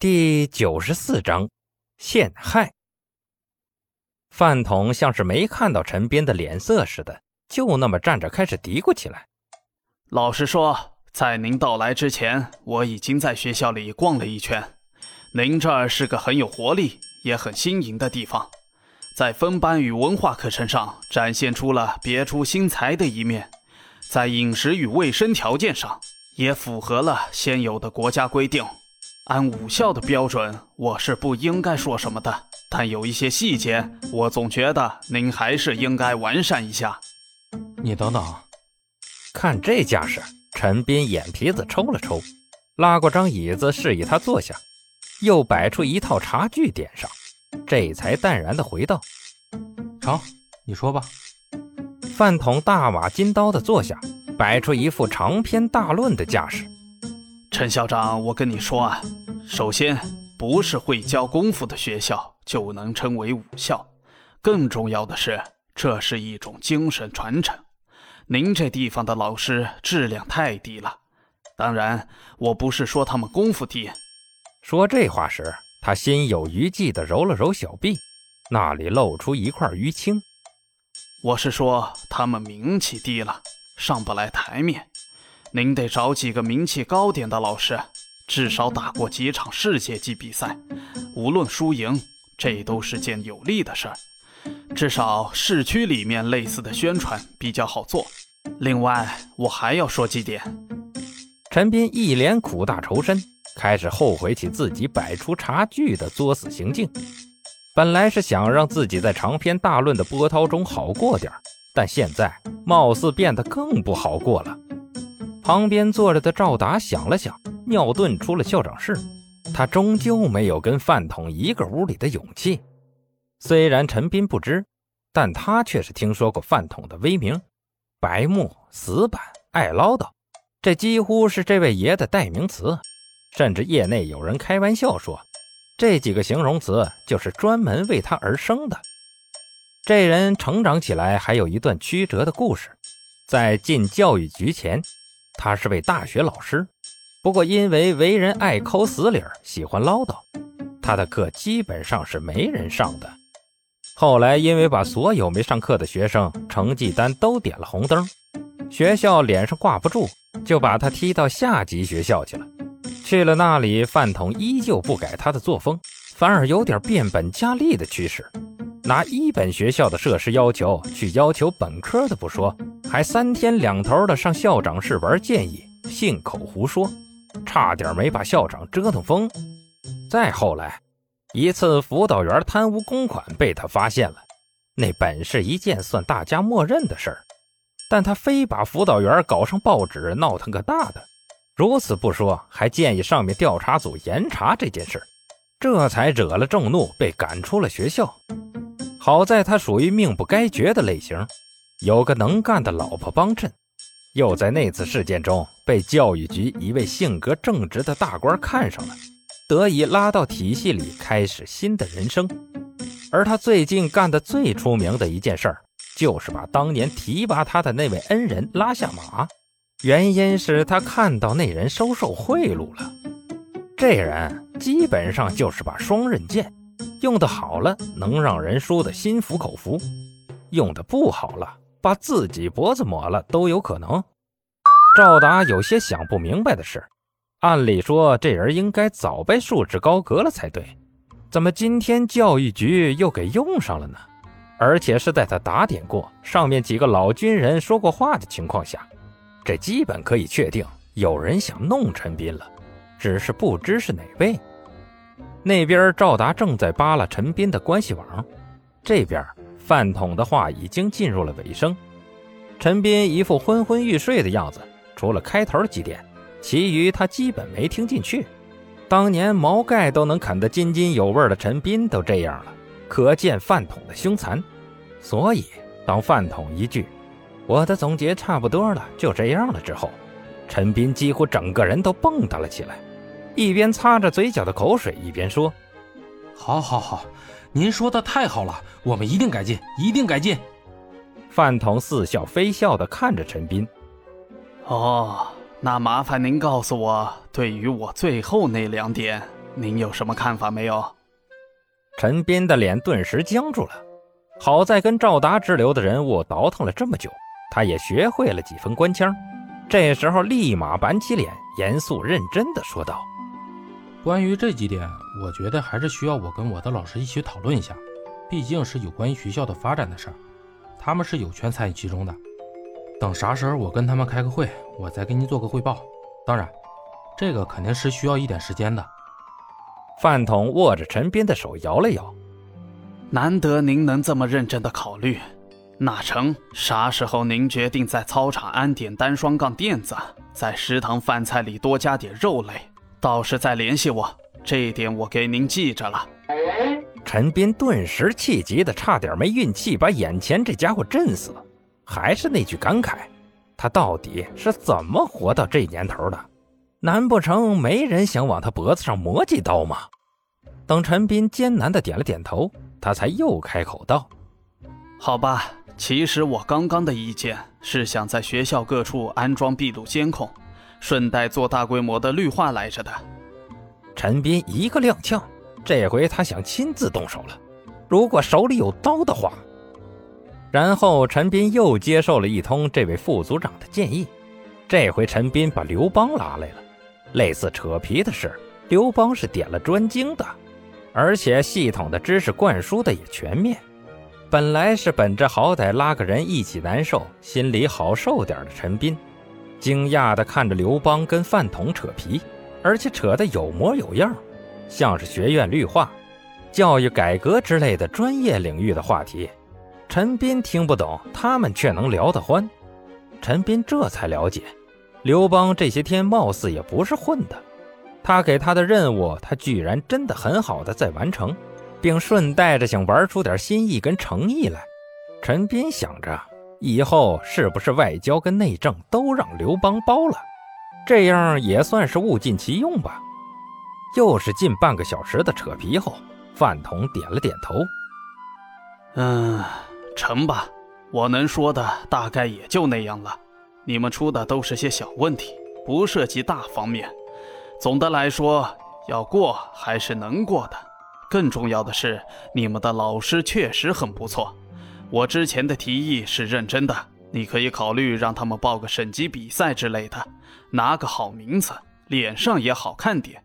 第九十四章陷害。饭桶像是没看到陈斌的脸色似的，就那么站着开始嘀咕起来：“老实说，在您到来之前，我已经在学校里逛了一圈。您这儿是个很有活力、也很新颖的地方，在分班与文化课程上展现出了别出心裁的一面，在饮食与卫生条件上也符合了现有的国家规定。”按武校的标准，我是不应该说什么的。但有一些细节，我总觉得您还是应该完善一下。你等等，看这架势，陈斌眼皮子抽了抽，拉过张椅子示意他坐下，又摆出一套茶具点上，这才淡然的回道：“成，你说吧。”饭桶大瓦金刀的坐下，摆出一副长篇大论的架势。陈校长，我跟你说啊，首先，不是会教功夫的学校就能称为武校，更重要的是，这是一种精神传承。您这地方的老师质量太低了。当然，我不是说他们功夫低。说这话时，他心有余悸地揉了揉小臂，那里露出一块淤青。我是说他们名气低了，上不来台面。您得找几个名气高点的老师，至少打过几场世界级比赛，无论输赢，这都是件有利的事儿。至少市区里面类似的宣传比较好做。另外，我还要说几点。陈斌一脸苦大仇深，开始后悔起自己摆出茶具的作死行径。本来是想让自己在长篇大论的波涛中好过点但现在貌似变得更不好过了。旁边坐着的赵达想了想，尿遁出了校长室。他终究没有跟饭桶一个屋里的勇气。虽然陈斌不知，但他却是听说过饭桶的威名：白目、死板、爱唠叨，这几乎是这位爷的代名词。甚至业内有人开玩笑说，这几个形容词就是专门为他而生的。这人成长起来还有一段曲折的故事，在进教育局前。他是位大学老师，不过因为为人爱抠死理儿，喜欢唠叨，他的课基本上是没人上的。后来因为把所有没上课的学生成绩单都点了红灯，学校脸上挂不住，就把他踢到下级学校去了。去了那里，饭桶依旧不改他的作风，反而有点变本加厉的趋势，拿一本学校的设施要求去要求本科的不说。还三天两头的上校长室玩建议，信口胡说，差点没把校长折腾疯。再后来，一次辅导员贪污公款被他发现了，那本是一件算大家默认的事儿，但他非把辅导员搞上报纸，闹腾个大的。如此不说，还建议上面调查组严查这件事，这才惹了众怒，被赶出了学校。好在他属于命不该绝的类型。有个能干的老婆帮衬，又在那次事件中被教育局一位性格正直的大官看上了，得以拉到体系里开始新的人生。而他最近干的最出名的一件事儿，就是把当年提拔他的那位恩人拉下马。原因是他看到那人收受贿赂了。这人基本上就是把双刃剑，用的好了能让人输得心服口服，用的不好了。把自己脖子抹了都有可能。赵达有些想不明白的是，按理说这人应该早被束之高阁了才对，怎么今天教育局又给用上了呢？而且是在他打点过、上面几个老军人说过话的情况下，这基本可以确定有人想弄陈斌了，只是不知是哪位。那边赵达正在扒拉陈斌的关系网，这边。饭桶的话已经进入了尾声，陈斌一副昏昏欲睡的样子，除了开头几点，其余他基本没听进去。当年毛盖都能啃得津津有味的陈斌都这样了，可见饭桶的凶残。所以，当饭桶一句“我的总结差不多了，就这样了”之后，陈斌几乎整个人都蹦跶了起来，一边擦着嘴角的口水，一边说：“好，好，好。”您说的太好了，我们一定改进，一定改进。饭桶似笑非笑地看着陈斌。哦，那麻烦您告诉我，对于我最后那两点，您有什么看法没有？陈斌的脸顿时僵住了。好在跟赵达之流的人物倒腾了这么久，他也学会了几分官腔。这时候立马板起脸，严肃认真地说道：“关于这几点，我觉得还是需要我跟我的老师一起讨论一下，毕竟是有关于学校的发展的事儿，他们是有权参与其中的。等啥时候我跟他们开个会，我再给您做个汇报。当然，这个肯定是需要一点时间的。”饭桶握着陈斌的手摇了摇。难得您能这么认真的考虑，那成。啥时候您决定在操场安点单双杠垫子，在食堂饭菜里多加点肉类，到时再联系我。这一点我给您记着了。陈斌顿时气急的差点没运气把眼前这家伙震死。还是那句感慨，他到底是怎么活到这年头的？难不成没人想往他脖子上磨几刀吗？等陈斌艰难的点了点头。他才又开口道：“好吧，其实我刚刚的意见是想在学校各处安装闭路监控，顺带做大规模的绿化来着的。”陈斌一个踉跄，这回他想亲自动手了。如果手里有刀的话，然后陈斌又接受了一通这位副组长的建议。这回陈斌把刘邦拉来了，类似扯皮的事，刘邦是点了专精的。而且系统的知识灌输的也全面，本来是本着好歹拉个人一起难受，心里好受点的陈斌，惊讶地看着刘邦跟饭桶扯皮，而且扯得有模有样，像是学院绿化、教育改革之类的专业领域的话题。陈斌听不懂，他们却能聊得欢。陈斌这才了解，刘邦这些天貌似也不是混的。他给他的任务，他居然真的很好的在完成，并顺带着想玩出点心意跟诚意来。陈斌想着，以后是不是外交跟内政都让刘邦包了，这样也算是物尽其用吧。又是近半个小时的扯皮后，饭桶点了点头：“嗯，成吧。我能说的大概也就那样了。你们出的都是些小问题，不涉及大方面。”总的来说，要过还是能过的。更重要的是，你们的老师确实很不错。我之前的提议是认真的，你可以考虑让他们报个省级比赛之类的，拿个好名次，脸上也好看点。